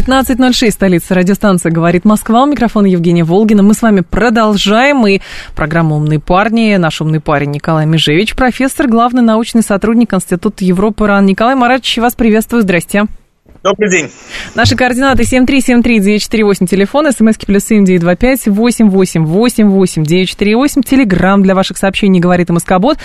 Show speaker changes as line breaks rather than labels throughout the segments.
15.06, столица радиостанция «Говорит Москва». У микрофона Евгения Волгина. Мы с вами продолжаем. И программа «Умные парни». Наш умный парень Николай Межевич, профессор, главный научный сотрудник Института Европы РАН. Николай Маратович, вас приветствую. Здрасте.
Добрый день.
Наши координаты 7373948, телефон, смски плюс 7925 888 948, телеграмм для ваших сообщений «Говорит Москобот».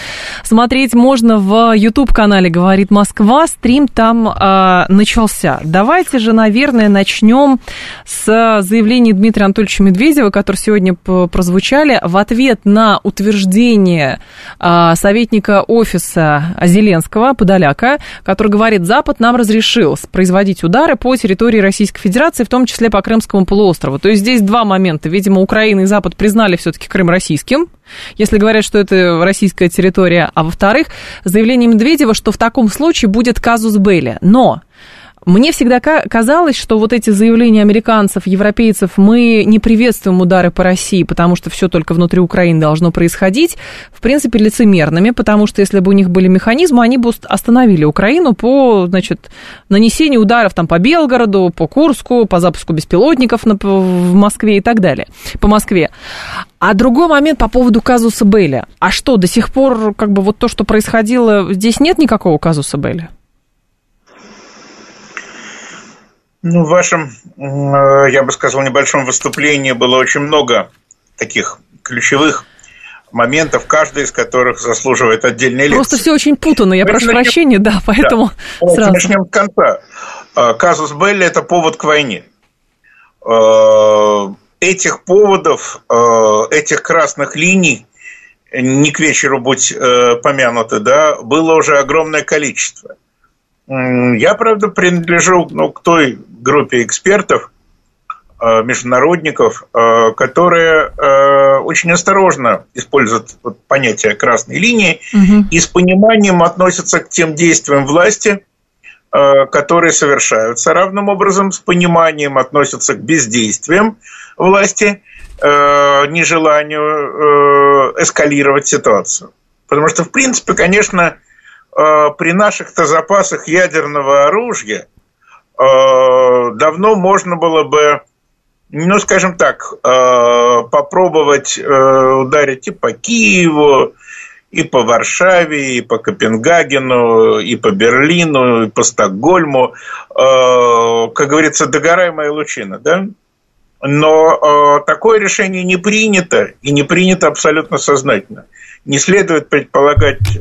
Смотреть можно в YouTube-канале «Говорит Москва», стрим там э, начался. Давайте же, наверное, начнем с заявления Дмитрия Анатольевича Медведева, которые сегодня прозвучали в ответ на утверждение э, советника офиса Зеленского, Подоляка, который говорит, Запад нам разрешил производить наносить удары по территории Российской Федерации, в том числе по Крымскому полуострову. То есть здесь два момента. Видимо, Украина и Запад признали все-таки Крым российским, если говорят, что это российская территория. А во-вторых, заявление Медведева, что в таком случае будет казус Белли. Но мне всегда казалось, что вот эти заявления американцев, европейцев, мы не приветствуем удары по России, потому что все только внутри Украины должно происходить, в принципе, лицемерными, потому что если бы у них были механизмы, они бы остановили Украину по, значит, нанесению ударов там по Белгороду, по Курску, по запуску беспилотников в Москве и так далее, по Москве. А другой момент по поводу казуса Белли. А что, до сих пор, как бы, вот то, что происходило, здесь нет никакого казуса Белли?
Ну, в вашем, э, я бы сказал, небольшом выступлении было очень много таких ключевых моментов, каждый из которых заслуживает отдельной лекции.
Просто все очень путано, я прошу начнем... прощения, да, поэтому
да. сразу. Начнем с конца. Э, казус Белли – это повод к войне. Э, этих поводов, этих красных линий, не к вечеру будь помянуты, да, было уже огромное количество – я, правда, принадлежу ну, к той группе экспертов, э, международников, э, которые э, очень осторожно используют понятие красной линии угу. и с пониманием относятся к тем действиям власти, которые совершаются. Равным образом с пониманием относятся к бездействиям власти, нежеланию эскалировать ситуацию. Потому что, в принципе, конечно, при наших-то запасах ядерного оружия э, давно можно было бы, ну, скажем так, э, попробовать ударить и по Киеву, и по Варшаве, и по Копенгагену, и по Берлину, и по Стокгольму. Как говорится, догорай моя лучина, да? Но такое решение не принято, и не принято абсолютно сознательно. Не следует предполагать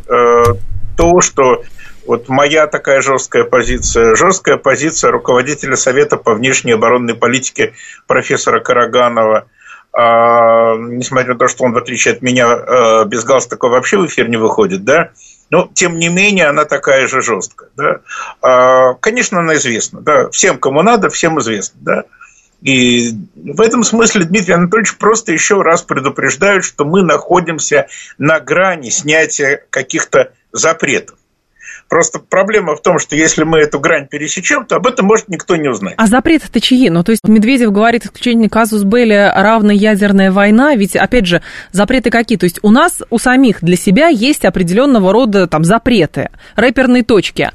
то, что вот моя такая жесткая позиция, жесткая позиция руководителя Совета по внешней оборонной политике профессора Караганова, а, несмотря на то, что он, в отличие от меня, а, без галстука вообще в эфир не выходит, да, но, тем не менее, она такая же жесткая. Да? А, конечно, она известна. Да? Всем, кому надо, всем известно. Да? И в этом смысле Дмитрий Анатольевич просто еще раз предупреждает, что мы находимся на грани снятия каких-то запретов. Просто проблема в том, что если мы эту грань пересечем, то об этом может никто не узнать.
А запреты-то чьи? Ну, то есть Медведев говорит исключение казус Белли равна ядерная война, ведь, опять же, запреты какие? То есть у нас, у самих для себя есть определенного рода там запреты, рэперные точки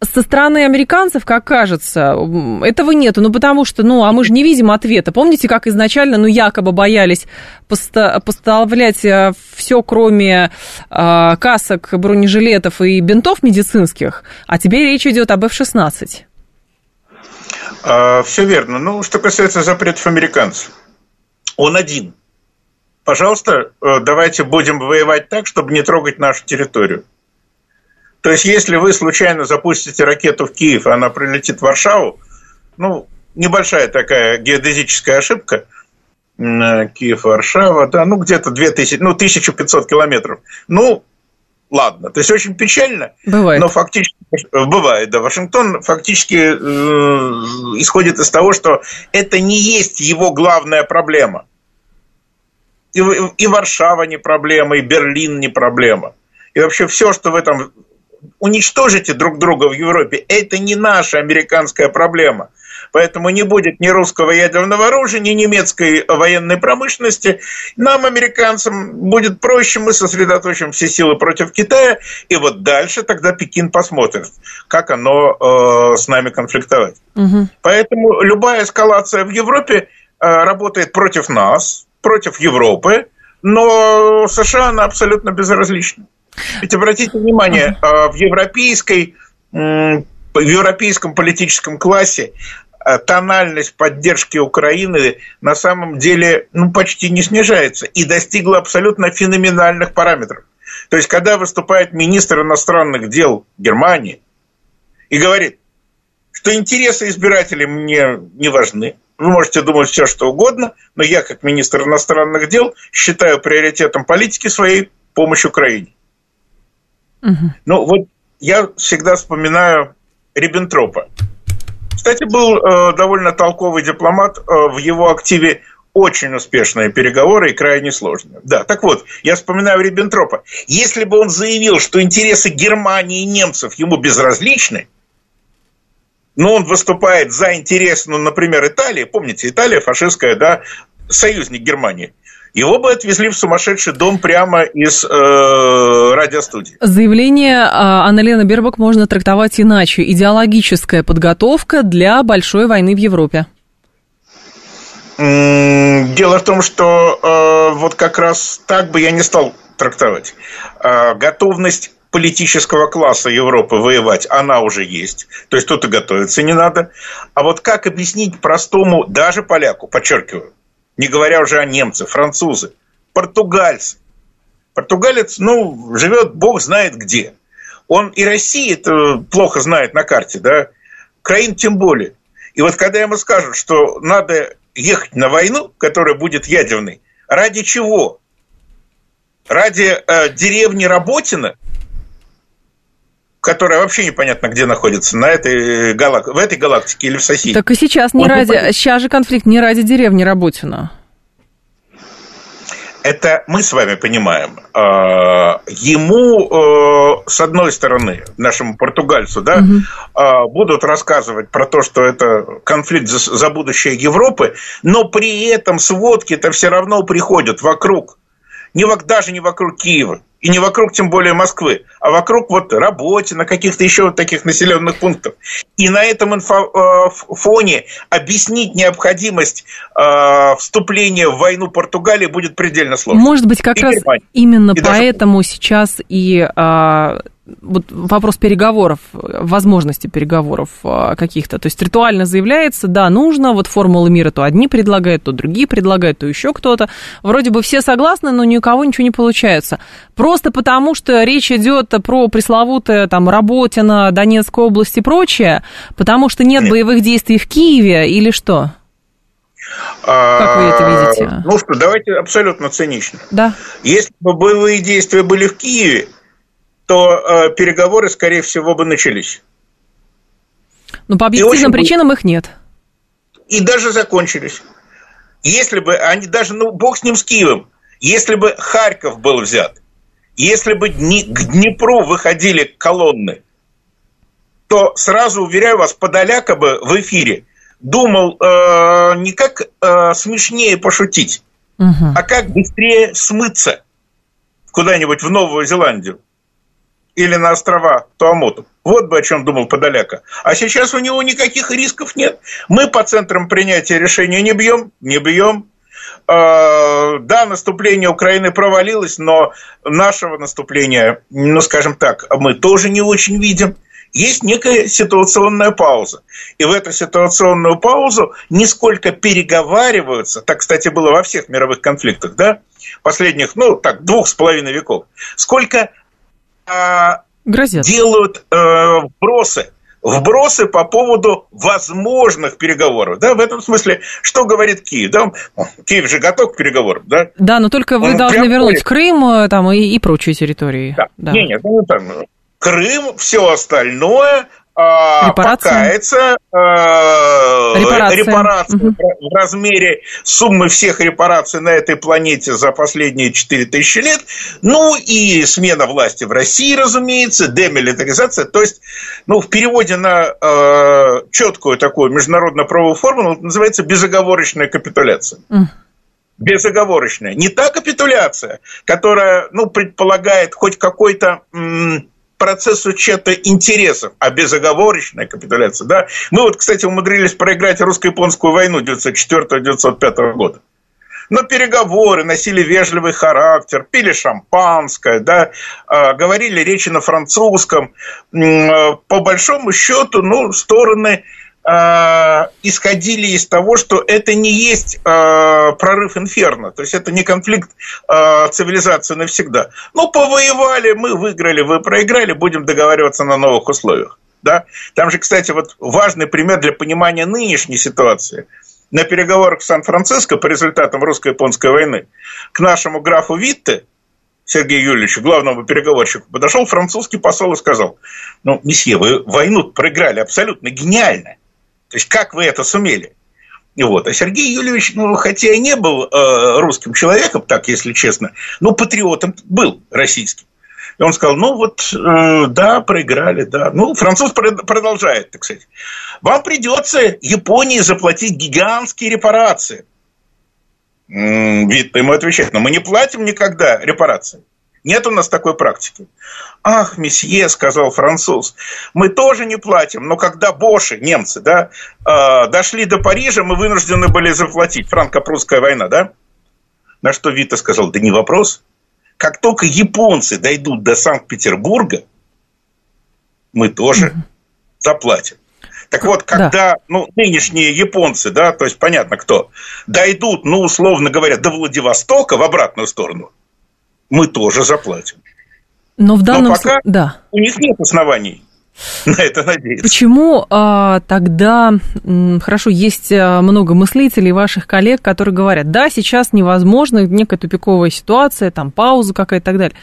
со стороны американцев, как кажется, этого нету. Ну, потому что, ну, а мы же не видим ответа. Помните, как изначально, ну, якобы боялись поставлять э, все, кроме э, касок, бронежилетов и бинтов медицинских, а теперь речь идет об F-16.
А, все верно. Ну, что касается запретов американцев, он один. Пожалуйста, э, давайте будем воевать так, чтобы не трогать нашу территорию. То есть, если вы случайно запустите ракету в Киев, она прилетит в Варшаву, ну, небольшая такая геодезическая ошибка, Киев-Варшава, да, ну, где-то 2000, ну, 1500 километров. Ну, ладно. То есть, очень печально.
Бывает.
Но фактически, бывает, да, Вашингтон фактически э, исходит из того, что это не есть его главная проблема. И, и Варшава не проблема, и Берлин не проблема. И вообще все, что в этом уничтожите друг друга в Европе, это не наша американская проблема. Поэтому не будет ни русского ядерного оружия, ни немецкой военной промышленности. Нам, американцам, будет проще, мы сосредоточим все силы против Китая, и вот дальше тогда Пекин посмотрит, как оно э, с нами конфликтовать. Угу. Поэтому любая эскалация в Европе э, работает против нас, против Европы, но США она абсолютно безразлична. Ведь обратите внимание, э, в европейской в европейском политическом классе Э, тональность поддержки Украины на самом деле ну, почти не снижается и достигла абсолютно феноменальных параметров. То есть, когда выступает министр иностранных дел Германии и говорит, что интересы избирателей мне не важны, вы можете думать все, что угодно, но я, как министр иностранных дел, считаю приоритетом политики своей помощь Украине. Ну, вот я всегда вспоминаю Риббентропа. Кстати, был э, довольно толковый дипломат э, в его активе очень успешные переговоры и крайне сложные. Да, так вот, я вспоминаю Риббентропа. Если бы он заявил, что интересы Германии и немцев ему безразличны, но он выступает за интересы, ну, например, Италии, помните, Италия фашистская, да, союзник Германии – его бы отвезли в сумасшедший дом прямо из э, радиостудии.
Заявление а, Анны-Лены Бербак можно трактовать иначе. Идеологическая подготовка для большой войны в Европе.
Дело в том, что э, вот как раз так бы я не стал трактовать. Э, готовность политического класса Европы воевать, она уже есть. То есть тут и готовиться не надо. А вот как объяснить простому, даже поляку, подчеркиваю, не говоря уже о немцах, французы, португальцы. Португалец, ну, живет бог знает где. Он и России это плохо знает на карте, да, Украин тем более. И вот когда ему скажут, что надо ехать на войну, которая будет ядерной, ради чего? Ради э, деревни Работина, которая вообще непонятно где находится, на этой галак... в этой галактике или в соседней.
Так и сейчас не Он ради, не сейчас же конфликт не ради деревни Работина.
Это мы с вами понимаем. А, ему, э, с одной стороны, нашему португальцу, да, угу. будут рассказывать про то, что это конфликт за будущее Европы, но при этом сводки-то все равно приходят вокруг, не, даже не вокруг Киева, и не вокруг, тем более, Москвы, а вокруг вот работе, на каких-то еще вот таких населенных пунктах. И на этом инфо, э, фоне объяснить необходимость э, вступления в войну Португалии будет предельно сложно.
Может быть, как и раз Германия. именно и поэтому даже... сейчас и э, вот вопрос переговоров, возможности переговоров а, каких-то. То есть ритуально заявляется, да, нужно, вот формулы мира то одни предлагают, то другие предлагают, то еще кто-то. Вроде бы все согласны, но ни у кого ничего не получается. Просто потому, что речь идет про пресловутое там Работино, Донецкую область и прочее, потому что нет, нет. боевых действий в Киеве или что?
Как вы это видите? Ну что, давайте абсолютно цинично.
Да.
Если бы боевые действия были в Киеве, то э, переговоры, скорее всего, бы начались.
Но ну, по объективным причинам их нет.
И даже закончились. Если бы они даже, ну, бог с ним с Киевом, если бы Харьков был взят, если бы Дни, к Днепру выходили колонны, то сразу, уверяю вас, Подоляка бы в эфире думал э, не как э, смешнее пошутить, угу. а как быстрее смыться куда-нибудь в Новую Зеландию или на острова Туамоту. Вот бы о чем думал Подоляка. А сейчас у него никаких рисков нет. Мы по центрам принятия решения не бьем, не бьем. А, да, наступление Украины провалилось, но нашего наступления, ну, скажем так, мы тоже не очень видим. Есть некая ситуационная пауза. И в эту ситуационную паузу нисколько переговариваются, так, кстати, было во всех мировых конфликтах, да, последних, ну, так, двух с половиной веков, сколько
Грозят.
делают э, вбросы вбросы по поводу возможных переговоров. Да, в этом смысле, что говорит Киев? Да, Киев же готов к переговорам, да?
Да, но только вы Он должны вернуть говорит. Крым э, там, и, и прочие территории.
Да. да. Не, нет, ну, там, Крым, все остальное, а, покаяться, э, репарация, репарация угу. в размере суммы всех репараций на этой планете за последние 4000 лет, ну и смена власти в России, разумеется, демилитаризация, то есть, ну, в переводе на э, четкую такую международно-правовую формулу называется безоговорочная капитуляция. Mm безоговорочная. Не та капитуляция, которая ну, предполагает хоть какой-то м- процесс учета интересов, а безоговорочная капитуляция. Да? Мы вот, кстати, умудрились проиграть русско-японскую войну 1904-1905 года. Но переговоры носили вежливый характер, пили шампанское, да, а, говорили речи на французском. По большому счету, ну, стороны исходили из того, что это не есть э, прорыв инферно, то есть это не конфликт э, цивилизации навсегда. Ну, повоевали, мы выиграли, вы проиграли, будем договариваться на новых условиях. Да? Там же, кстати, вот важный пример для понимания нынешней ситуации. На переговорах в Сан-Франциско по результатам русско-японской войны к нашему графу Витте, Сергею Юрьевичу, главному переговорщику, подошел французский посол и сказал, ну, месье, вы войну проиграли абсолютно гениально. То есть, как вы это сумели? И вот. А Сергей Юльевич, ну, хотя и не был э, русским человеком, так, если честно, но патриотом был российским. И он сказал, ну вот, э, да, проиграли, да. Ну, француз продолжает, так сказать. Вам придется Японии заплатить гигантские репарации. Вид ему отвечает, но мы не платим никогда репарации. Нет у нас такой практики. Ах, месье, сказал француз, мы тоже не платим, но когда боши, немцы, да, э, дошли до Парижа, мы вынуждены были заплатить. Франко-прусская война, да? На что Вита сказал, да не вопрос. Как только японцы дойдут до Санкт-Петербурга, мы тоже заплатим. Так вот, когда да. ну, нынешние японцы, да, то есть понятно кто, дойдут, ну, условно говоря, до Владивостока в обратную сторону, мы тоже заплатим.
Но в данном
случае, да. у них нет оснований на это надеяться.
Почему а, тогда, хорошо, есть а, много мыслителей ваших коллег, которые говорят, да, сейчас невозможно, некая тупиковая ситуация, там пауза какая-то и так далее,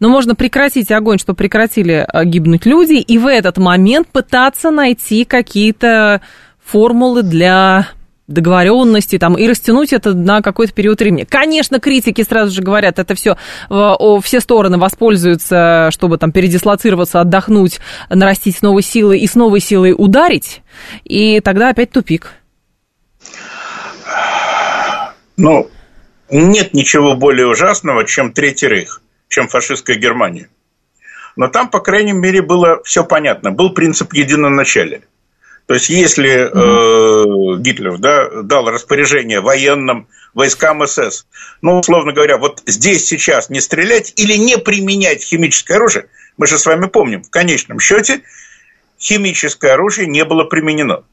но можно прекратить огонь, чтобы прекратили а, гибнуть люди, и в этот момент пытаться найти какие-то формулы для договоренности там, и растянуть это на какой-то период времени. Конечно, критики сразу же говорят, это все все стороны воспользуются, чтобы там передислоцироваться, отдохнуть, нарастить новые силы и с новой силой ударить, и тогда опять тупик.
Ну, нет ничего более ужасного, чем Третий Рейх, чем фашистская Германия. Но там, по крайней мере, было все понятно. Был принцип единоначалия. То есть, если э, Гитлер да, дал распоряжение военным войскам СС, ну, условно говоря, вот здесь сейчас не стрелять или не применять химическое оружие, мы же с вами помним, в конечном счете химическое оружие не было применено.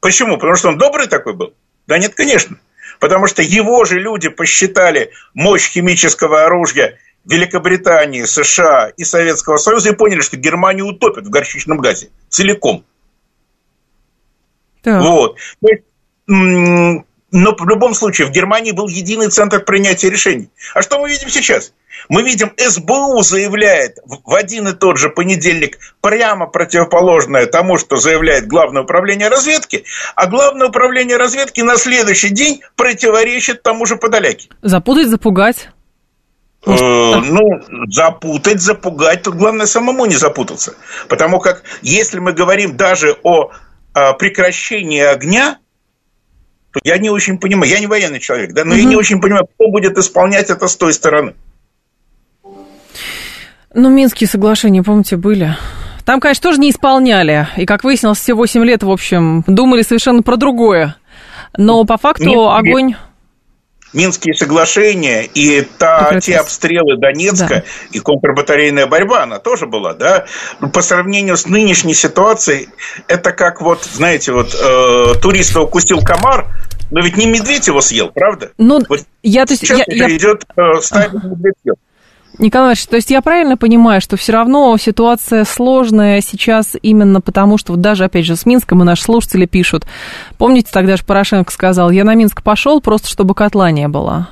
Почему? Потому что он добрый такой был? Да нет, конечно. Потому что его же люди посчитали мощь химического оружия Великобритании, США и Советского Союза и поняли, что Германию утопят в горчичном газе целиком. Так. Вот. Но в любом случае в Германии был единый центр принятия решений. А что мы видим сейчас? Мы видим, СБУ заявляет в один и тот же понедельник прямо противоположное тому, что заявляет Главное управление разведки, а Главное управление разведки на следующий день противоречит тому же Подоляке.
Запутать, запугать?
Э, ну, запутать, запугать, тут главное самому не запутаться. Потому как если мы говорим даже о а, прекращения огня, то я не очень понимаю, я не военный человек, да, но угу. я не очень понимаю, кто будет исполнять это с той стороны.
Ну, Минские соглашения, помните, были. Там, конечно, тоже не исполняли. И, как выяснилось, все 8 лет, в общем, думали совершенно про другое. Но по факту Нет, огонь...
Минские соглашения и та, те обстрелы Донецка да. и контрбатарейная борьба, она тоже была, да. По сравнению с нынешней ситуацией, это как вот, знаете, вот э, туриста укусил комар, но ведь не медведь его съел, правда?
Ну, вот я, то есть, сейчас я, я... идет э, стадия медведь съел. Николай Иванович, то есть я правильно понимаю, что все равно ситуация сложная сейчас именно потому, что вот даже, опять же, с Минском и наши слушатели пишут. Помните, тогда же Порошенко сказал, я на Минск пошел просто, чтобы котла не было.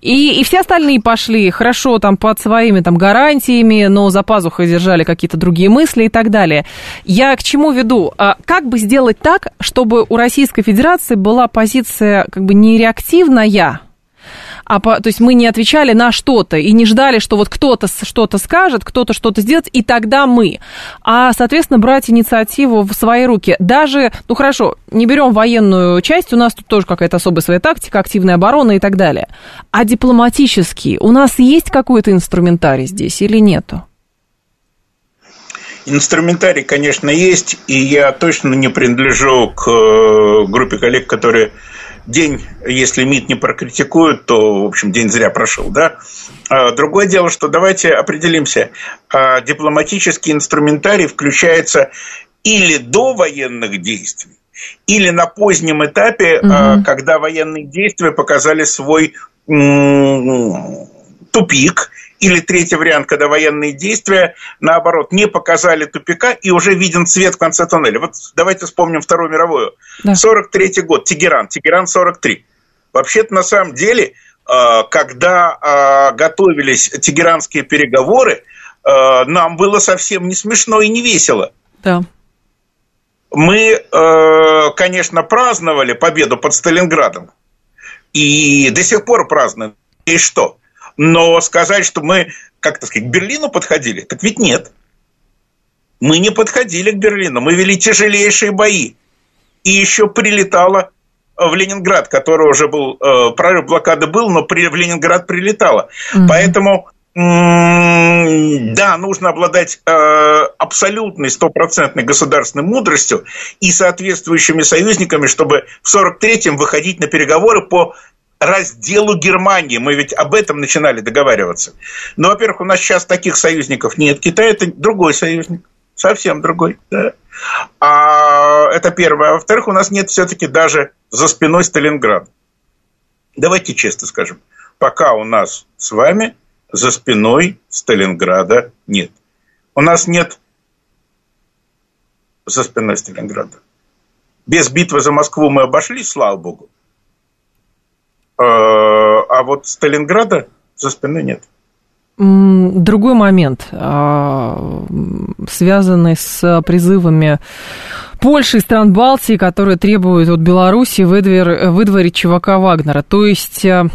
И, и все остальные пошли хорошо там под своими там гарантиями, но за пазухой держали какие-то другие мысли и так далее. Я к чему веду? А как бы сделать так, чтобы у Российской Федерации была позиция как бы не реактивная, а по, то есть мы не отвечали на что-то и не ждали, что вот кто-то что-то скажет, кто-то что-то сделает, и тогда мы. А, соответственно, брать инициативу в свои руки. Даже, ну хорошо, не берем военную часть, у нас тут тоже какая-то особая своя тактика, активная оборона и так далее. А дипломатический, у нас есть какой-то инструментарий здесь или нету?
Инструментарий, конечно, есть, и я точно не принадлежу к э, группе коллег, которые день, если МИД не прокритикует, то, в общем, день зря прошел, да. А, другое дело, что давайте определимся, а, дипломатический инструментарий включается или до военных действий, или на позднем этапе, угу. когда военные действия показали свой тупик, или третий вариант, когда военные действия, наоборот, не показали тупика и уже виден свет в конце туннеля. Вот давайте вспомним Вторую мировую. Да. 43 год, Тегеран, Тегеран 43. Вообще-то на самом деле, а, когда а, готовились тегеранские переговоры, а, нам было совсем не смешно и не весело.
Да.
Мы, конечно, праздновали победу под Сталинградом. И до сих пор празднуем. И что? Но сказать, что мы, как так сказать, к Берлину подходили, так ведь нет. Мы не подходили к Берлину, мы вели тяжелейшие бои. И еще прилетало в Ленинград, который уже был, э, прорыв блокады был, но при, в Ленинград прилетало. Угу. Поэтому да, нужно обладать э, абсолютной, стопроцентной государственной мудростью и соответствующими союзниками, чтобы в 43-м выходить на переговоры по разделу Германии. Мы ведь об этом начинали договариваться. Но, во-первых, у нас сейчас таких союзников нет. Китай – это другой союзник, совсем другой. Да? А это первое. А во-вторых, у нас нет все-таки даже за спиной Сталинграда. Давайте честно скажем, пока у нас с вами за спиной Сталинграда нет. У нас нет за спиной Сталинграда. Без битвы за Москву мы обошлись, слава богу. Э, а вот Сталинграда за спиной нет.
Другой момент, а, связанный с призывами Польши и стран Балтии, которые требуют от Беларуси выдвор, выдворить чувака Вагнера. То есть э,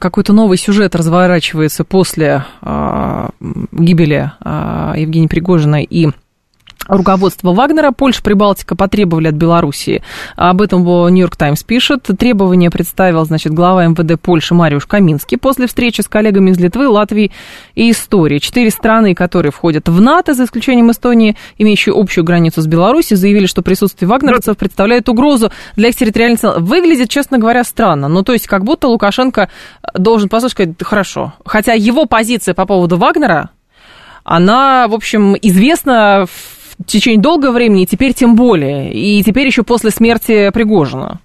какой-то новый сюжет разворачивается после а, гибели а, Евгения Пригожина и руководство Вагнера. Польша, Прибалтика потребовали от Белоруссии. Об этом Нью-Йорк Таймс пишет. Требование представил, значит, глава МВД Польши Мариуш Каминский после встречи с коллегами из Литвы, Латвии и Эстонии. Четыре страны, которые входят в НАТО, за исключением Эстонии, имеющие общую границу с Беларусью, заявили, что присутствие вагнеровцев представляет угрозу для их территориальной целостности. Выглядит, честно говоря, странно. Ну, то есть, как будто Лукашенко должен послушать, сказать, хорошо. Хотя его позиция по поводу Вагнера, она, в общем, известна течение долгого времени, и теперь тем более. И теперь еще после смерти Пригожина.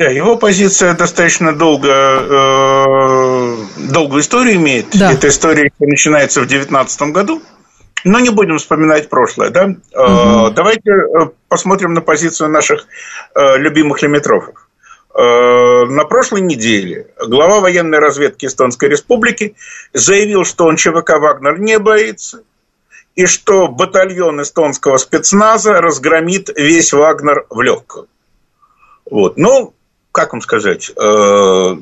Да, его позиция достаточно долго, э, долгую историю имеет. Да. Эта история начинается в 2019 году. Но не будем вспоминать прошлое, да? Угу. Давайте э, посмотрим на позицию наших э, любимых лимитрофов. На прошлой неделе глава военной разведки Эстонской Республики заявил, что он ЧВК «Вагнер» не боится, и что батальон эстонского спецназа разгромит весь Вагнер в легкую. Вот. Ну, как вам сказать, э,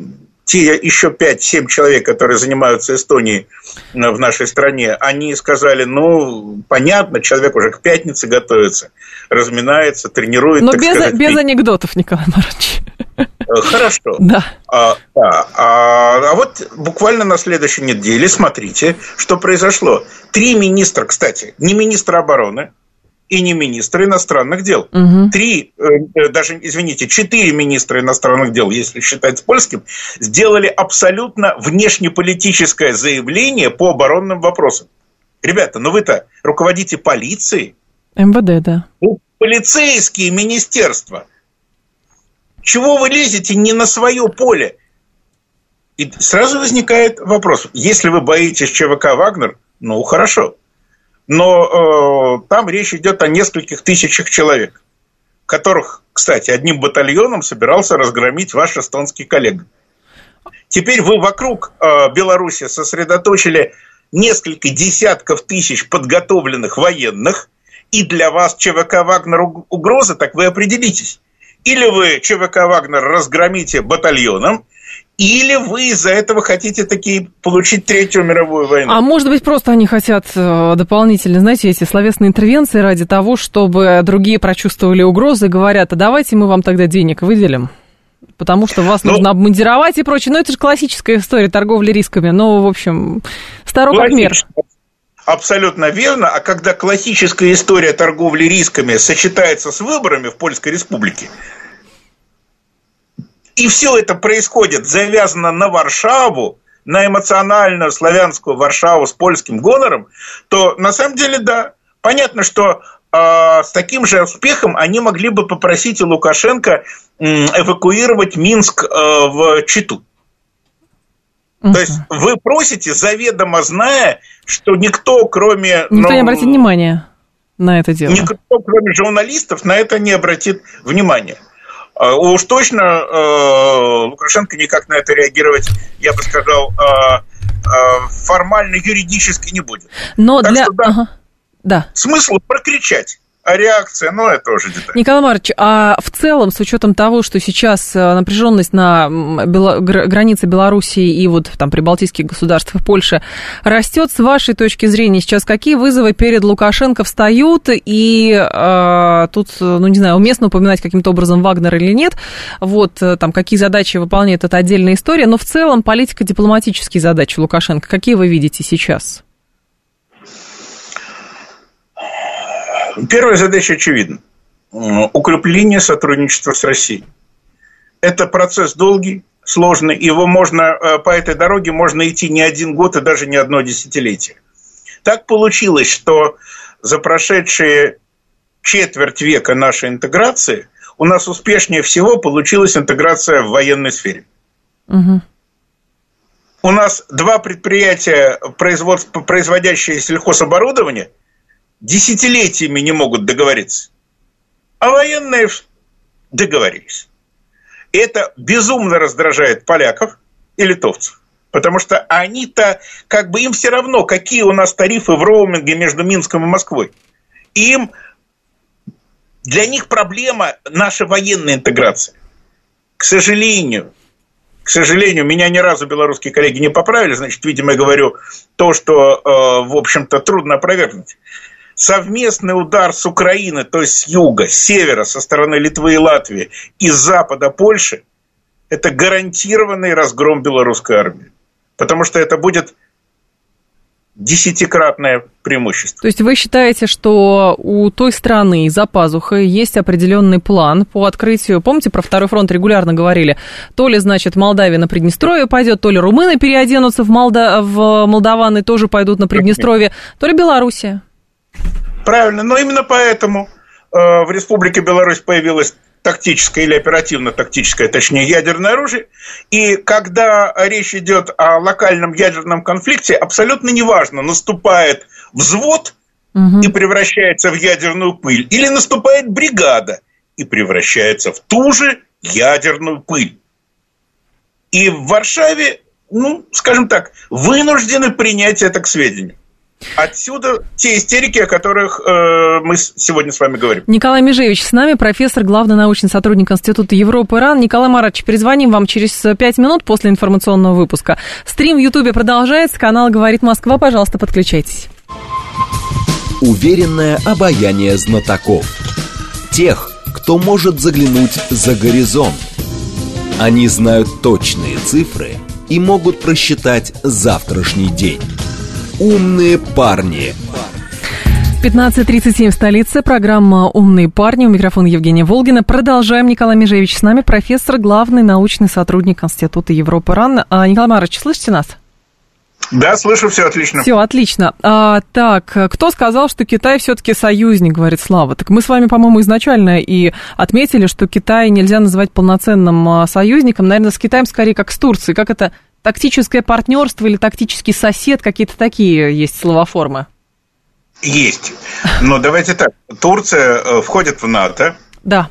те еще 5-7 человек, которые занимаются Эстонией э, в нашей стране, они сказали, ну, понятно, человек уже к пятнице готовится, разминается, тренирует.
Но без, сказать, без анекдотов, Николай Марович.
Э, хорошо.
Да.
А, да. А, а вот буквально на следующей неделе, смотрите, что произошло. Три министра, кстати, не министра обороны, и не министра иностранных дел. Угу. Три, э, э, даже, извините, четыре министра иностранных дел, если считать польским, сделали абсолютно внешнеполитическое заявление по оборонным вопросам. Ребята, ну вы-то руководите полицией.
МВД, да.
Ну, полицейские министерства. Чего вы лезете не на свое поле? И сразу возникает вопрос. Если вы боитесь ЧВК «Вагнер», ну, хорошо но э, там речь идет о нескольких тысячах человек, которых, кстати, одним батальоном собирался разгромить ваш эстонский коллега. Теперь вы вокруг э, Беларуси сосредоточили несколько десятков тысяч подготовленных военных, и для вас ЧВК «Вагнер» угроза, так вы определитесь. Или вы ЧВК «Вагнер» разгромите батальоном, или вы из-за этого хотите такие получить Третью мировую войну?
А может быть, просто они хотят э, дополнительно, знаете, эти словесные интервенции ради того, чтобы другие прочувствовали угрозы, говорят, а давайте мы вам тогда денег выделим, потому что вас ну, нужно обмундировать и прочее. Ну, это же классическая история торговли рисками. Ну, в общем, старо как мир.
Абсолютно верно. А когда классическая история торговли рисками сочетается с выборами в Польской Республике, и все это происходит завязано на Варшаву, на эмоциональную славянскую Варшаву с польским гонором, то на самом деле да, понятно, что э, с таким же успехом они могли бы попросить у Лукашенко эвакуировать Минск э, в Читу. Uh-huh. То есть вы просите, заведомо зная, что никто, кроме...
Никто ну, не обратит внимания на это дело.
Никто, кроме журналистов, на это не обратит внимания. А, уж точно э, Лукашенко никак на это реагировать, я бы сказал, э, э, формально юридически не будет.
Но так для... Что, да, ага.
да. Смысл прокричать. А реакция, ну, это тоже деталь.
Николай Маркович, а в целом, с учетом того, что сейчас э, напряженность на Бело... границе Белоруссии и вот там прибалтийских государств и Польши растет, с вашей точки зрения, сейчас какие вызовы перед Лукашенко встают? И э, тут, ну, не знаю, уместно упоминать каким-то образом Вагнер или нет, вот э, там какие задачи выполняет, это отдельная история, но в целом политико-дипломатические задачи Лукашенко, какие вы видите сейчас?
Первая задача очевидна. Укрепление сотрудничества с Россией. Это процесс долгий, сложный. Его можно, э, по этой дороге можно идти не один год и даже не одно десятилетие. Так получилось, что за прошедшие четверть века нашей интеграции у нас успешнее всего получилась интеграция в военной сфере. Угу. У нас два предприятия, производящие сельхозоборудование, десятилетиями не могут договориться. А военные договорились. Это безумно раздражает поляков и литовцев. Потому что они-то, как бы им все равно, какие у нас тарифы в роуминге между Минском и Москвой. Им, для них проблема наша военная интеграция. К сожалению, к сожалению, меня ни разу белорусские коллеги не поправили, значит, видимо, я говорю то, что, э, в общем-то, трудно опровергнуть совместный удар с Украины, то есть с юга, с севера, со стороны Литвы и Латвии, и с запада Польши, это гарантированный разгром белорусской армии. Потому что это будет десятикратное преимущество.
То есть вы считаете, что у той страны за пазухой есть определенный план по открытию, помните, про второй фронт регулярно говорили, то ли, значит, Молдавия на Приднестровье пойдет, то ли румыны переоденутся в, Молда... в молдаваны тоже пойдут на Приднестровье, то ли Белоруссия?
Правильно, но именно поэтому э, в Республике Беларусь появилась тактическое или оперативно-тактическое, точнее, ядерное оружие. И когда речь идет о локальном ядерном конфликте, абсолютно неважно, наступает взвод угу. и превращается в ядерную пыль, или наступает бригада и превращается в ту же ядерную пыль. И в Варшаве, ну, скажем так, вынуждены принять это к сведению. Отсюда те истерики, о которых э, мы сегодня с вами говорим.
Николай Межевич с нами, профессор, главный научный сотрудник Института Европы РАН. Николай Маратович, перезвоним вам через пять минут после информационного выпуска. Стрим в Ютубе продолжается, канал «Говорит Москва», пожалуйста, подключайтесь.
Уверенное обаяние знатоков. Тех, кто может заглянуть за горизонт. Они знают точные цифры и могут просчитать завтрашний день. «Умные парни».
15.37 в столице. Программа «Умные парни». У микрофона Евгения Волгина. Продолжаем. Николай Межевич с нами, профессор, главный научный сотрудник Института Европы РАН. А, Николай Марович, слышите нас?
Да, слышу, все отлично.
Все отлично. А, так, кто сказал, что Китай все-таки союзник, говорит Слава? Так мы с вами, по-моему, изначально и отметили, что Китай нельзя называть полноценным а, союзником. Наверное, с Китаем скорее как с Турцией. Как это тактическое партнерство или тактический сосед, какие-то такие есть словоформы?
Есть. Но давайте так. Турция э, входит в НАТО.
Да.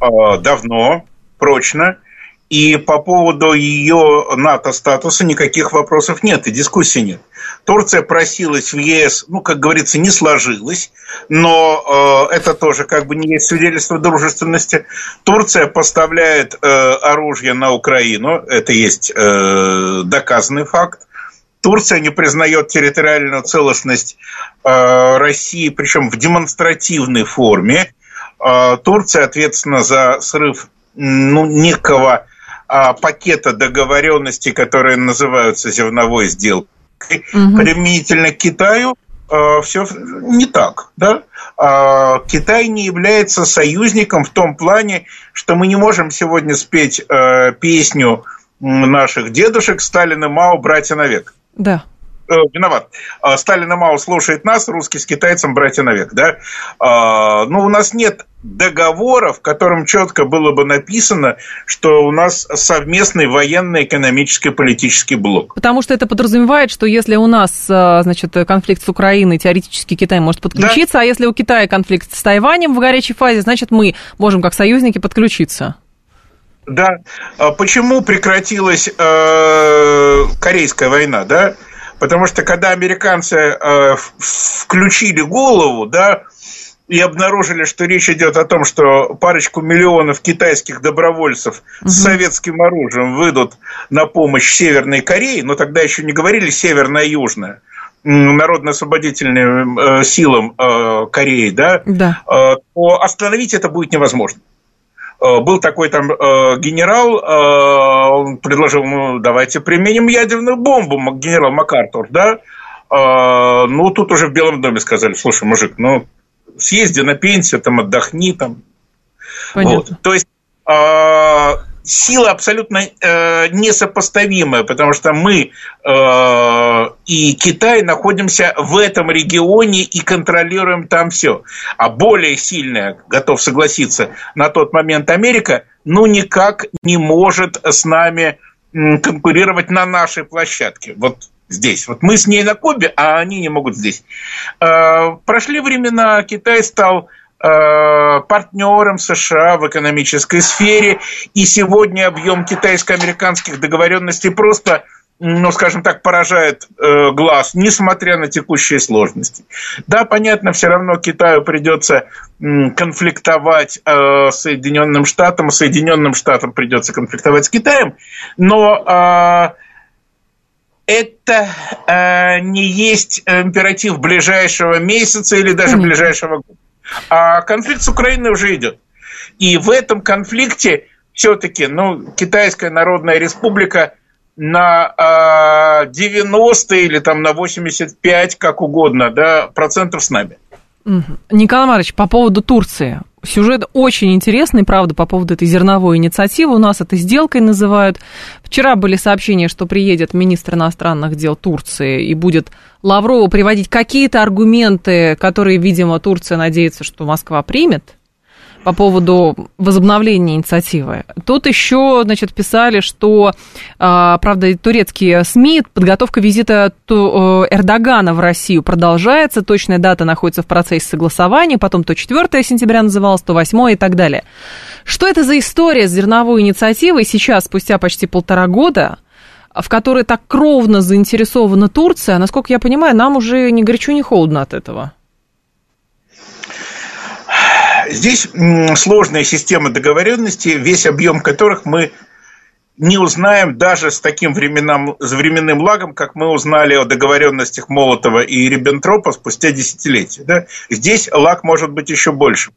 Э, давно, прочно. И по поводу ее НАТО-статуса никаких вопросов нет и дискуссий нет. Турция просилась в ЕС, ну, как говорится, не сложилось, но э, это тоже как бы не есть свидетельство дружественности. Турция поставляет э, оружие на Украину, это есть э, доказанный факт. Турция не признает территориальную целостность э, России, причем в демонстративной форме. Э, Турция ответственна за срыв ну, некого пакета договоренностей, которые называются зерновой сделкой, угу. применительно к Китаю, а, все не так. Да? А, Китай не является союзником в том плане, что мы не можем сегодня спеть а, песню наших дедушек Сталин и Мао «Братья навек».
Да.
Э, виноват. А, Сталин и Мао слушает нас, русский с китайцем братья навек. Да? А, ну, у нас нет договора, в котором четко было бы написано, что у нас совместный военно-экономический политический блок.
Потому что это подразумевает, что если у нас, а, значит, конфликт с Украиной, теоретически Китай может подключиться, да. а если у Китая конфликт с Тайванем в горячей фазе, значит, мы можем как союзники подключиться.
Да. Почему прекратилась э, Корейская война, да? Потому что когда американцы э, включили голову, да, и обнаружили, что речь идет о том, что парочку миллионов китайских добровольцев угу. с советским оружием выйдут на помощь Северной Корее, но тогда еще не говорили северная-южная, народно-освободительным э, силам э, Кореи, да,
да.
Э, то остановить это будет невозможно. Э, был такой там э, генерал, э, он предложил, ну, давайте применим ядерную бомбу, генерал МакАртур, да? Ну, тут уже в Белом доме сказали, слушай, мужик, ну, съезди на пенсию, там, отдохни, там. Понятно. Вот. То есть, сила абсолютно э, несопоставимая, потому что мы э, и Китай находимся в этом регионе и контролируем там все. А более сильная, готов согласиться, на тот момент Америка, ну, никак не может с нами конкурировать на нашей площадке. Вот здесь. Вот мы с ней на Кубе, а они не могут здесь. Э, прошли времена, Китай стал партнером США в экономической сфере. И сегодня объем китайско-американских договоренностей просто ну, скажем так, поражает э, глаз, несмотря на текущие сложности. Да, понятно, все равно Китаю придется конфликтовать э, с Соединенным Штатом, Соединенным Штатам придется конфликтовать с Китаем, но э, это э, не есть императив ближайшего месяца или даже ближайшего года. А конфликт с Украиной уже идет. И в этом конфликте все-таки, ну, Китайская Народная Республика на 90 а, или там на 85, как угодно, да, процентов с нами.
Николай Марович, по поводу Турции. Сюжет очень интересный, правда, по поводу этой зерновой инициативы. У нас это сделкой называют. Вчера были сообщения, что приедет министр иностранных дел Турции и будет Лаврову приводить какие-то аргументы, которые, видимо, Турция надеется, что Москва примет по поводу возобновления инициативы. Тут еще, значит, писали, что, а, правда, турецкие СМИ, подготовка визита э, Эрдогана в Россию продолжается, точная дата находится в процессе согласования, потом то 4 сентября называлось, то 8 и так далее. Что это за история с зерновой инициативой сейчас, спустя почти полтора года, в которой так кровно заинтересована Турция, насколько я понимаю, нам уже ни горячо, ни холодно от этого.
Здесь сложная система договоренности, весь объем которых мы не узнаем даже с таким временам, с временным лагом, как мы узнали о договоренностях Молотова и Риббентропа спустя десятилетия. Да? Здесь лаг может быть еще больше.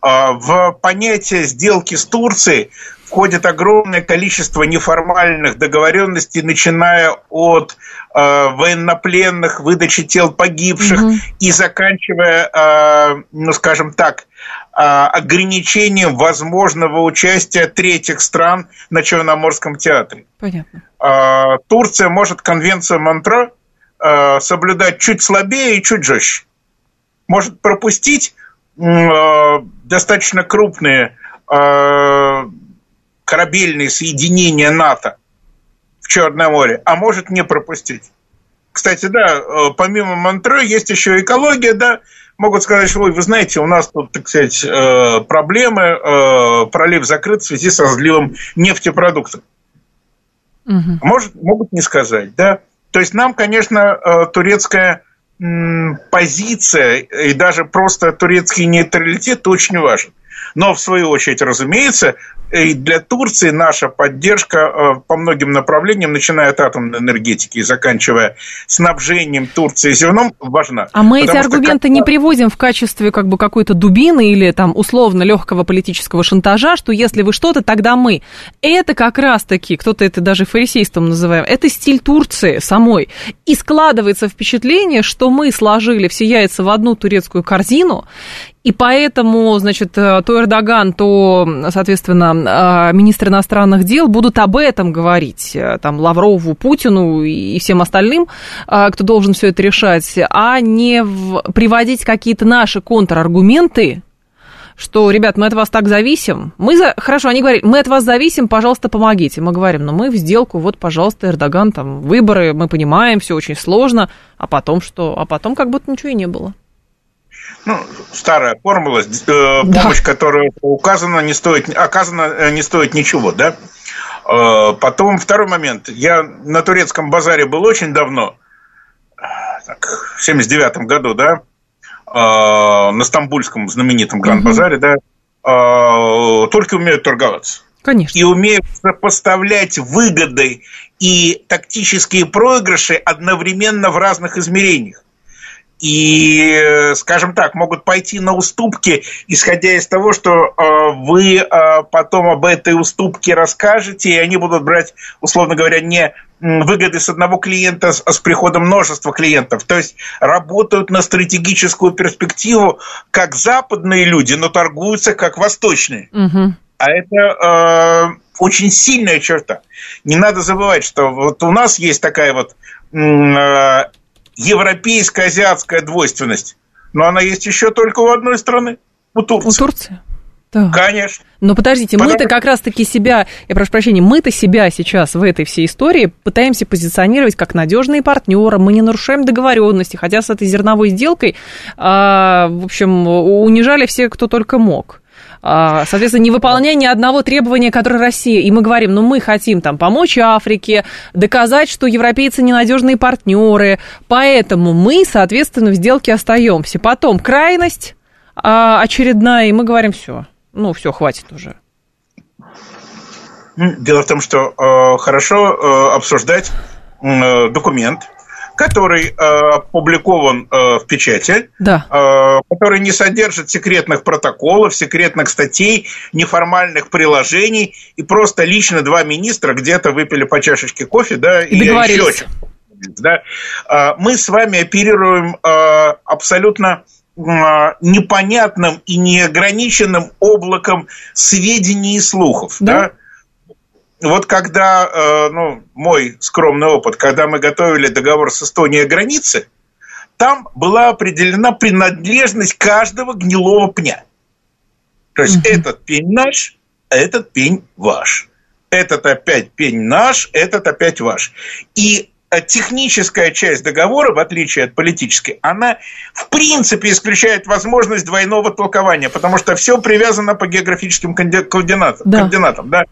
А, в понятие сделки с Турцией входит огромное количество неформальных договоренностей, начиная от э, военнопленных, выдачи тел погибших угу. и заканчивая, э, ну скажем так, э, ограничением возможного участия третьих стран на Черноморском театре.
Понятно.
Э, Турция может конвенцию Монтро э, соблюдать чуть слабее и чуть жестче. Может пропустить достаточно крупные э, корабельные соединения НАТО в Черное море, а может не пропустить. Кстати, да, э, помимо Монтре есть еще экология, да, могут сказать, что, ой, вы знаете, у нас тут, так сказать, э, проблемы, э, пролив закрыт в связи с разливом нефтепродуктов. Угу. Может, могут не сказать, да. То есть нам, конечно, э, турецкая позиция и даже просто турецкий нейтралитет очень важен. Но, в свою очередь, разумеется, и для Турции наша поддержка э, по многим направлениям, начиная от атомной энергетики и заканчивая снабжением Турции зерном, важна.
А мы эти аргументы как... не приводим в качестве как бы какой-то дубины или там условно легкого политического шантажа, что если вы что-то, тогда мы. Это как раз-таки, кто-то это даже фарисейством называет, это стиль Турции самой. И складывается впечатление, что мы сложили все яйца в одну турецкую корзину, и поэтому, значит, э, то Эрдоган, то, соответственно, э, министр иностранных дел будут об этом говорить, э, там, Лаврову, Путину и всем остальным, кто должен все это решать, а не приводить какие-то наши контраргументы, что, ребят, мы от вас так зависим. Мы за... Хорошо, они говорят, мы от вас зависим, пожалуйста, помогите. Мы говорим, «Ну, мы в сделку, вот, пожалуйста, Эрдоган, там, выборы, мы понимаем, все очень сложно, а потом что? А потом как будто ничего и не было.
Ну, старая формула, э, помощь, да. которая указана, не стоит, оказана, э, не стоит ничего, да? Э, потом второй момент. Я на турецком базаре был очень давно, так, в 79 году, да, на Стамбульском знаменитом Гранд-базаре, да, э, турки умеют торговаться.
Конечно.
И умеют сопоставлять выгоды и тактические проигрыши одновременно в разных измерениях и, скажем так, могут пойти на уступки, исходя из того, что э, вы э, потом об этой уступке расскажете, и они будут брать, условно говоря, не выгоды с одного клиента с, с приходом множества клиентов. То есть работают на стратегическую перспективу как западные люди, но торгуются как восточные. Угу. А это э, очень сильная черта. Не надо забывать, что вот у нас есть такая вот э, европейская азиатская двойственность. Но она есть еще только у одной страны, у Турции.
У Турции?
Да. Конечно.
Но подождите, Потому... мы-то как раз-таки себя, я прошу прощения, мы-то себя сейчас в этой всей истории пытаемся позиционировать как надежные партнеры, мы не нарушаем договоренности, хотя с этой зерновой сделкой, а, в общем, унижали все, кто только мог. А, соответственно, не выполняя ни одного требования, которое Россия. И мы говорим, ну мы хотим там помочь Африке, доказать, что европейцы ненадежные партнеры, поэтому мы, соответственно, в сделке остаемся. Потом крайность а, очередная, и мы говорим, все, ну все, хватит уже.
Дело в том, что э, хорошо э, обсуждать э, документ, который э, опубликован э, в печати, да. э, который не содержит секретных протоколов, секретных статей, неформальных приложений, и просто лично два министра где-то выпили по чашечке кофе, да,
и, и еще
да, э, мы с вами оперируем э, абсолютно э, непонятным и неограниченным облаком сведений и слухов, да, да? Вот когда, э, ну, мой скромный опыт, когда мы готовили договор с Эстонией о границе, там была определена принадлежность каждого гнилого пня. То есть угу. этот пень наш, а этот пень ваш. Этот опять пень наш, этот опять ваш. И э, техническая часть договора, в отличие от политической, она в принципе исключает возможность двойного толкования, потому что все привязано по географическим координатам. Да. координатам да?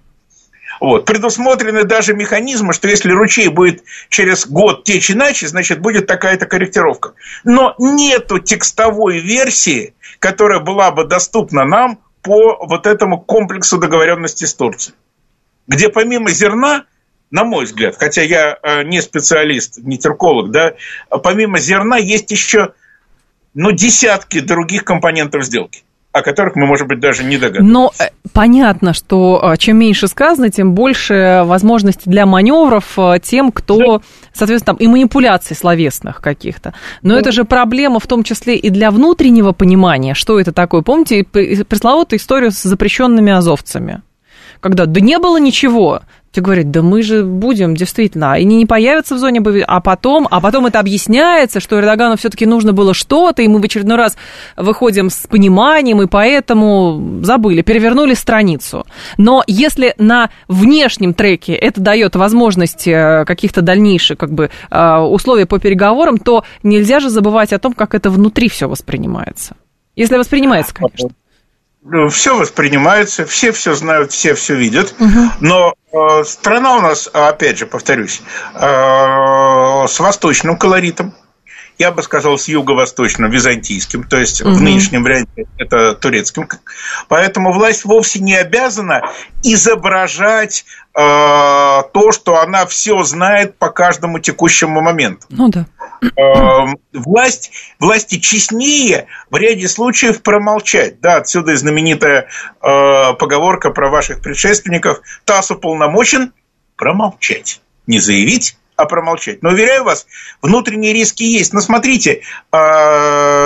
Вот. Предусмотрены даже механизмы, что если ручей будет через год течь иначе, значит, будет такая-то корректировка. Но нету текстовой версии, которая была бы доступна нам по вот этому комплексу договоренности с Турцией. Где помимо зерна, на мой взгляд, хотя я э, не специалист, не терколог, да, помимо зерна есть еще ну, десятки других компонентов сделки о которых мы, может быть, даже не догадываемся.
Но э, понятно, что э, чем меньше сказано, тем больше возможностей для маневров э, тем, кто, да. соответственно, там и манипуляций словесных каких-то. Но да. это же проблема в том числе и для внутреннего понимания, что это такое. Помните пресловутую историю с запрещенными азовцами? Когда да не было ничего, Те говорят, да мы же будем, действительно. Они не появятся в зоне боевых, а потом, а потом это объясняется, что Эрдогану все-таки нужно было что-то, и мы в очередной раз выходим с пониманием, и поэтому забыли, перевернули страницу. Но если на внешнем треке это дает возможность э, каких-то дальнейших как бы, э, условий по переговорам, то нельзя же забывать о том, как это внутри все воспринимается. Если воспринимается, конечно.
Ну, все воспринимается, все все знают, все все видят, угу. но страна у нас, опять же, повторюсь, э, с восточным колоритом, я бы сказал, с юго-восточным, византийским, то есть угу. в нынешнем варианте это турецким. Поэтому власть вовсе не обязана изображать э, то, что она все знает по каждому текущему моменту.
Ну да.
Э, власть, власти честнее в ряде случаев промолчать. Да, отсюда и знаменитая э, поговорка про ваших предшественников «Тасс уполномочен промолчать». Не заявить, а промолчать. Но, уверяю вас, внутренние риски есть. Но смотрите, э,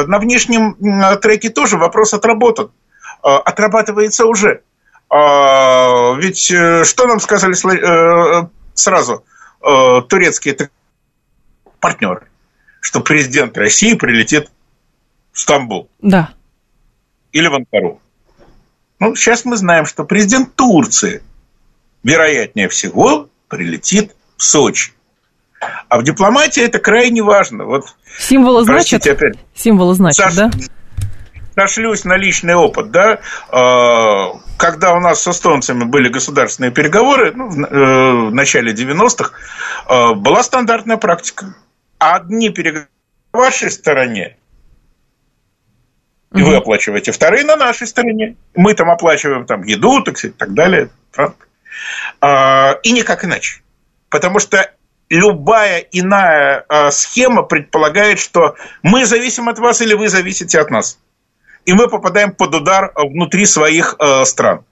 на внешнем треке тоже вопрос отработан. Э, отрабатывается уже. Э, ведь что нам сказали сразу турецкие партнеры? Что президент России прилетит в Стамбул.
Да.
Или в Анкару. Ну, сейчас мы знаем, что президент Турции, вероятнее всего, прилетит в Сочи. А в дипломатии это крайне важно. Вот,
Символы значит?
опять.
Символы значит, Саш... да?
Сошлюсь на личный опыт, да, а, когда у нас с эстонцами были государственные переговоры, ну, в э, начале 90-х, а, была стандартная практика. Одни переговоры на вашей стороне, и вы оплачиваете вторые на нашей стороне. Мы там оплачиваем там еду, так сказать, и так далее. А, и никак иначе. Потому что любая иная э, схема предполагает, что мы зависим от вас или вы зависите от нас. И мы попадаем под удар внутри своих э, стран.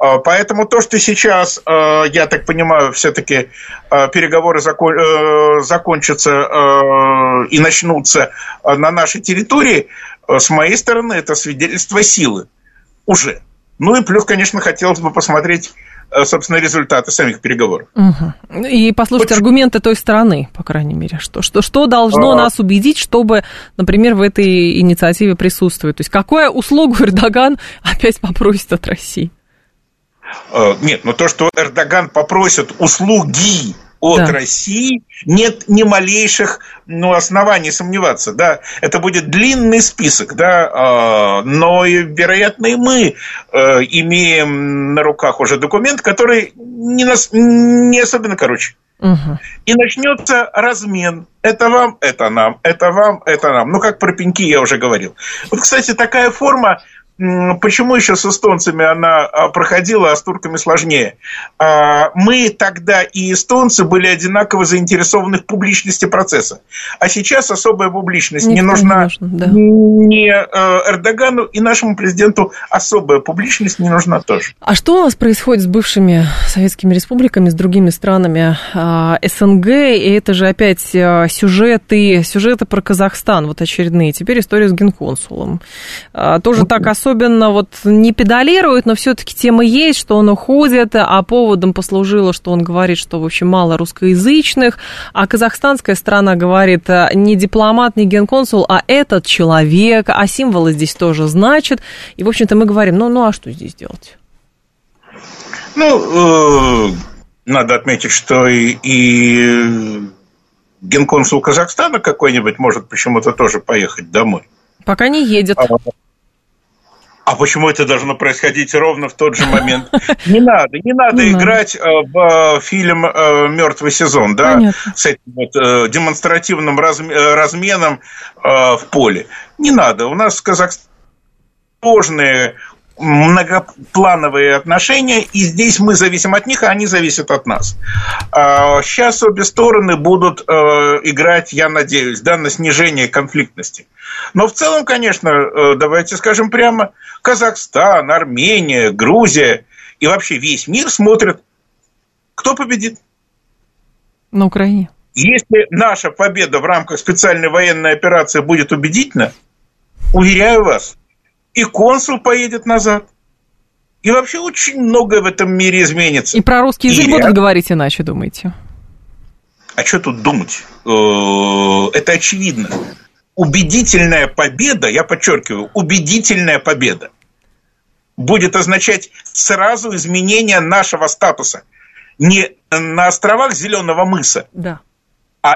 Э, поэтому то, что сейчас, я так понимаю, все-таки переговоры закон, э, закончатся и начнутся на нашей территории, с моей стороны, это свидетельство силы уже. Ну и плюс, конечно, хотелось бы посмотреть собственно, результаты самих переговоров.
Угу. И послушать Почему? аргументы той стороны, по крайней мере. Что, что, что должно а... нас убедить, чтобы, например, в этой инициативе присутствовать? То есть, какую услугу Эрдоган опять попросит от России?
Э, нет, но то, что Эрдоган попросит услуги от да. России, нет ни малейших ну, оснований сомневаться. Да? Это будет длинный список, да? А, но, вероятно, и мы э, имеем на руках уже документ, который не, нас, не особенно короче. Угу. И начнется размен. Это вам, это нам, это вам, это нам. Ну, как про пеньки я уже говорил. Вот, кстати, такая форма Почему еще с эстонцами она а, проходила, а с турками сложнее? А, мы тогда и эстонцы были одинаково заинтересованы в публичности процесса. А сейчас особая публичность Никто не нужна не, нужно, да. не э, Эрдогану и нашему президенту особая публичность не нужна тоже.
А что у нас происходит с бывшими советскими республиками, с другими странами а, СНГ? И это же опять сюжеты, сюжеты про Казахстан, вот очередные. Теперь история с генконсулом. Тоже так особенно особенно вот не педалирует, но все-таки тема есть, что он уходит, а поводом послужило, что он говорит, что, в общем, мало русскоязычных, а казахстанская страна говорит, э, не дипломат, не генконсул, а этот человек, а символы здесь тоже значат. И, в общем-то, мы говорим, ну, ну а что здесь делать?
Ну, э, надо отметить, что и, и генконсул Казахстана какой-нибудь может почему-то тоже поехать домой.
Пока не едет. А,
а почему это должно происходить ровно в тот же момент? Не надо, не надо играть э, в э, фильм э, Мертвый сезон, да, с этим вот демонстративным разменом в поле. Не надо. У нас в Казахстане сложные многоплановые отношения, и здесь мы зависим от них, а они зависят от нас. Сейчас а, обе стороны будут э, играть, я надеюсь, да, на снижение конфликтности. Но в целом, конечно, э, давайте скажем прямо, Казахстан, Армения, Грузия и вообще весь мир смотрят, кто победит.
На Украине.
Если наша победа в рамках специальной военной операции будет убедительна, уверяю вас, и консул поедет назад, И вообще очень многое в этом мире изменится.
И про русский язык и будут я... говорить иначе, думаете?
А что тут думать? Э, это очевидно. Убедительная победа, я подчеркиваю, убедительная победа будет означать сразу изменение нашего статуса. Не на островах Зеленого мыса,
да.
а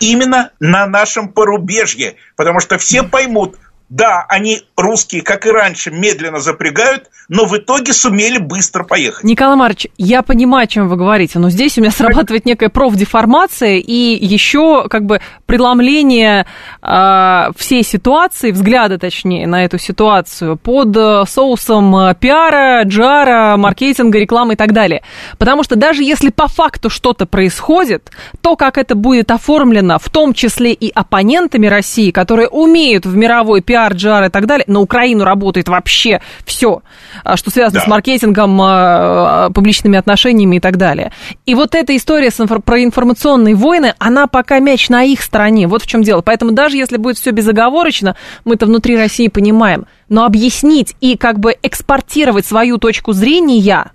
именно на нашем порубежье. Потому что все поймут, да, они русские, как и раньше, медленно запрягают, но в итоге сумели быстро поехать.
Николай Марч, я понимаю, о чем вы говорите, но здесь у меня срабатывает некая профдеформация и еще как бы преломление э, всей ситуации, взгляда точнее на эту ситуацию под э, соусом э, пиара, джара, маркетинга, рекламы и так далее. Потому что даже если по факту что-то происходит, то, как это будет оформлено, в том числе и оппонентами России, которые умеют в мировой пиар пиар, джар и так далее. На Украину работает вообще все, а, что связано да. с маркетингом, а, а, публичными отношениями и так далее. И вот эта история про информационные войны, она пока мяч на их стороне. Вот в чем дело. Поэтому даже если будет все безоговорочно, мы-то внутри России понимаем, но объяснить и как бы экспортировать свою точку зрения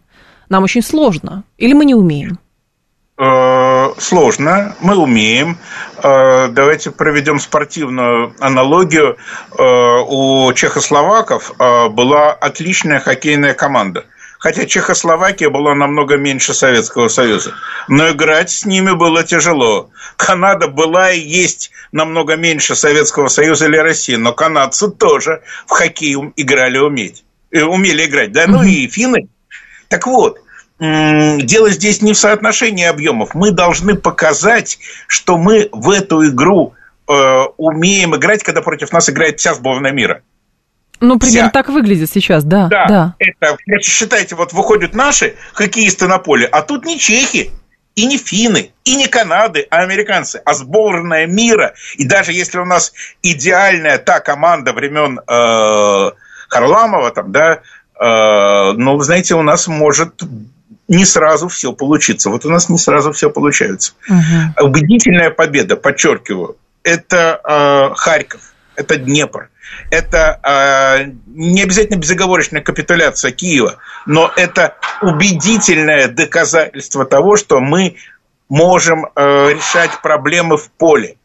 нам очень сложно. Или мы не умеем?
Э, сложно, мы умеем. Э, давайте проведем спортивную аналогию. Э, у чехословаков была отличная хоккейная команда. Хотя Чехословакия была намного меньше Советского Союза. Но играть с ними было тяжело. Канада была и есть намного меньше Советского Союза или России. Но канадцы тоже в хоккей играли уметь. Умели играть. Да, ну и финны. Так вот, дело здесь не в соотношении объемов. Мы должны показать, что мы в эту игру э, умеем играть, когда против нас играет вся сборная мира.
Ну, примерно вся. так выглядит сейчас, да.
Да, да. это, считайте, вот выходят наши хоккеисты на поле, а тут не чехи, и не финны, и не Канады, а американцы, а сборная мира. И даже если у нас идеальная та команда времен э, Харламова, там, да, э, ну, знаете, у нас может не сразу все получится. Вот у нас не сразу все получается. Угу. Убедительная победа, подчеркиваю, это э, Харьков, это Днепр, это э, не обязательно безоговорочная капитуляция Киева, но это убедительное доказательство того, что мы можем э, решать проблемы в поле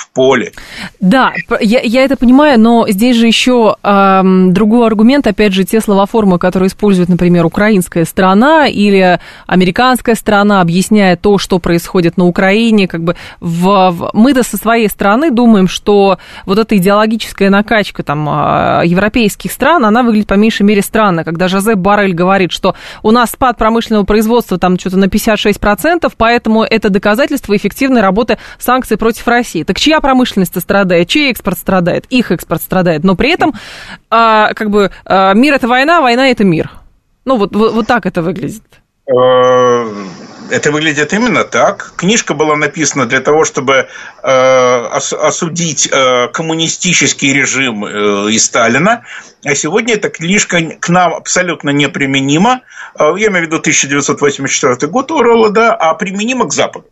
в поле.
Да, я, я это понимаю, но здесь же еще эм, другой аргумент, опять же, те словоформы, которые использует, например, украинская сторона или американская сторона, объясняя то, что происходит на Украине, как бы в, в... мы-то со своей стороны думаем, что вот эта идеологическая накачка там э, европейских стран, она выглядит по меньшей мере странно, когда Жозе Барель говорит, что у нас спад промышленного производства там что-то на 56%, поэтому это доказательство эффективной работы санкций против России. Так чья промышленность страдает, чей экспорт страдает, их экспорт страдает, но при этом а, как бы а, мир это война, война это мир. Ну вот, вот, вот так это выглядит.
Э, это выглядит именно так. Книжка была написана для того, чтобы э, осудить э, коммунистический режим э, и Сталина. А сегодня эта книжка к нам абсолютно неприменима. Э, я имею в виду 1984 год Орла, да, а применима к Западу.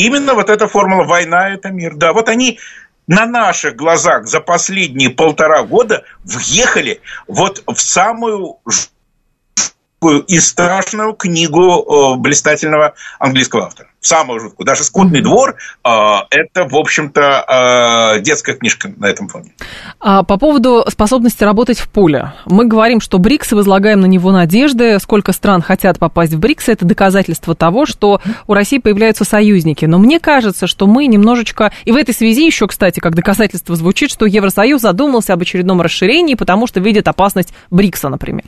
Именно вот эта формула «война – это мир». Да, вот они на наших глазах за последние полтора года въехали вот в самую и страшную книгу э, блистательного английского автора самую жуткую. Даже «Скотный двор» э, это, в общем-то, э, детская книжка на этом фоне.
А по поводу способности работать в поле. Мы говорим, что БРИКС, возлагаем на него надежды. Сколько стран хотят попасть в БРИКС, это доказательство того, что у России появляются союзники. Но мне кажется, что мы немножечко... И в этой связи еще, кстати, как доказательство звучит, что Евросоюз задумался об очередном расширении, потому что видит опасность БРИКСа, например.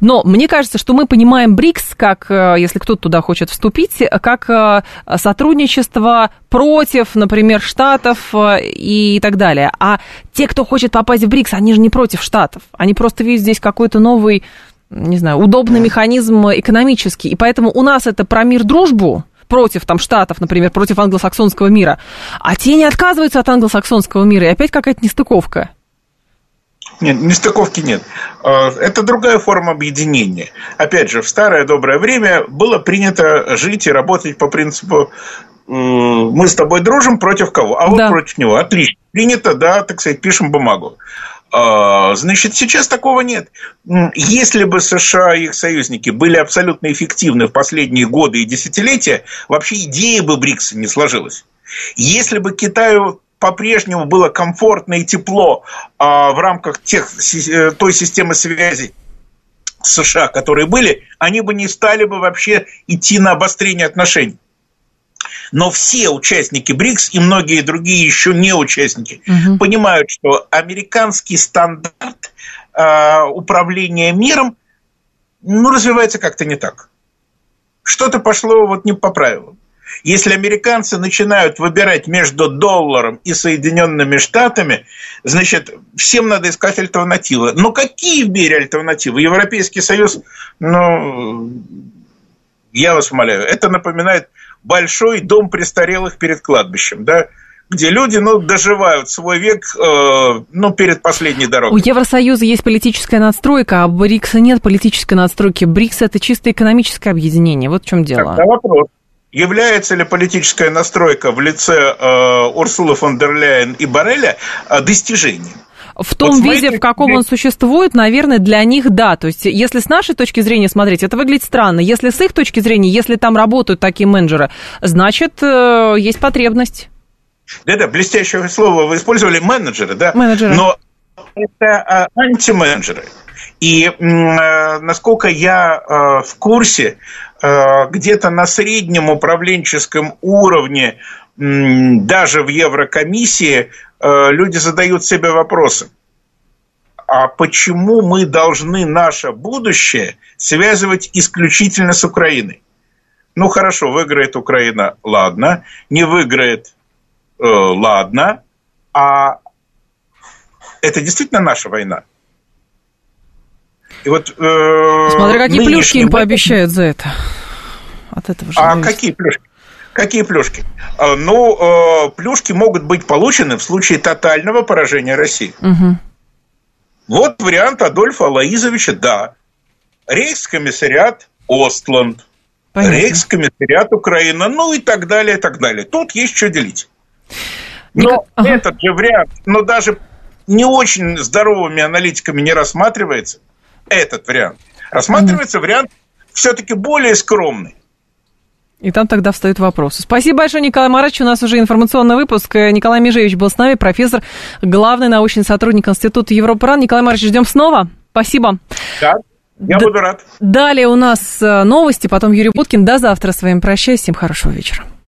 Но мне кажется, что мы понимаем БРИКС, как, э, если кто-то туда хочет вступить, как э, сотрудничества против, например, Штатов э, и так далее. А те, кто хочет попасть в БРИКС, они же не против Штатов. Они просто видят здесь какой-то новый, не знаю, удобный механизм экономический. И поэтому у нас это про мир, дружбу, против там штатов, например, против англосаксонского мира, а те не отказываются от англосаксонского мира, и опять какая-то нестыковка.
Нет, нестыковки нет. А, это другая форма объединения. Опять же, в старое доброе время было принято жить и работать по принципу мы с тобой дружим против кого? А вот да. против него. Отлично. Принято, да, так сказать, пишем бумагу. А, значит, сейчас такого нет. Если бы США и их союзники были абсолютно эффективны в последние годы и десятилетия, вообще идея бы БРИКСа не сложилась. Если бы Китаю по-прежнему было комфортно и тепло а, в рамках тех, э, той системы связи США, которые были, они бы не стали бы вообще идти на обострение отношений. Но все участники БРИКС и многие другие еще не участники угу. понимают, что американский стандарт э, управления миром ну, развивается как-то не так. Что-то пошло вот не по правилам. Если американцы начинают выбирать между долларом и Соединенными Штатами, значит, всем надо искать альтернативы. Но какие в мире альтернативы? Европейский Союз, ну, я вас умоляю, это напоминает большой дом престарелых перед кладбищем, да, где люди, ну, доживают свой век, э, ну, перед последней дорогой.
У Евросоюза есть политическая надстройка, а у БРИКСа нет политической надстройки. БРИКС – это чисто экономическое объединение. Вот в чем дело.
Тогда вопрос. Является ли политическая настройка в лице э, Урсулы фон дер Ляйен и Барреля э, достижением?
В том вот виде, в каком он существует, наверное, для них да. То есть, если с нашей точки зрения смотреть, это выглядит странно. Если с их точки зрения, если там работают такие менеджеры, значит, э, есть потребность.
Да-да, блестящее слово вы использовали, менеджеры, да?
Менеджеры.
Но это а, антименеджеры. И э, насколько я э, в курсе, э, где-то на среднем управленческом уровне, даже в Еврокомиссии, люди задают себе вопросы. А почему мы должны наше будущее связывать исключительно с Украиной? Ну хорошо, выиграет Украина, ладно. Не выиграет, э, ладно. А это действительно наша война?
И вот, э, Смотря какие плюшки им пообещают за это.
От этого же. А какие плюшки? Какие плюшки? А, ну, э, плюшки могут быть получены в случае тотального поражения России. Угу. Вот вариант Адольфа Алаизовича, да. Рейхскомиссариат Остланд, Понятно. Рейхскомиссариат Украина, ну и так далее, и так далее. Тут есть что делить. Но Ник... ага. этот же вариант, но даже не очень здоровыми аналитиками не рассматривается – этот вариант. Рассматривается mm-hmm. вариант все-таки более скромный.
И там тогда встают вопросы. Спасибо большое, Николай Маратович. У нас уже информационный выпуск. Николай Межевич был с нами, профессор, главный научный сотрудник Института Европран. Николай Маратович, ждем снова. Спасибо.
Да, я Д- буду рад.
Далее у нас э, новости, потом Юрий Буткин. До завтра с вами прощаюсь. Всем хорошего вечера.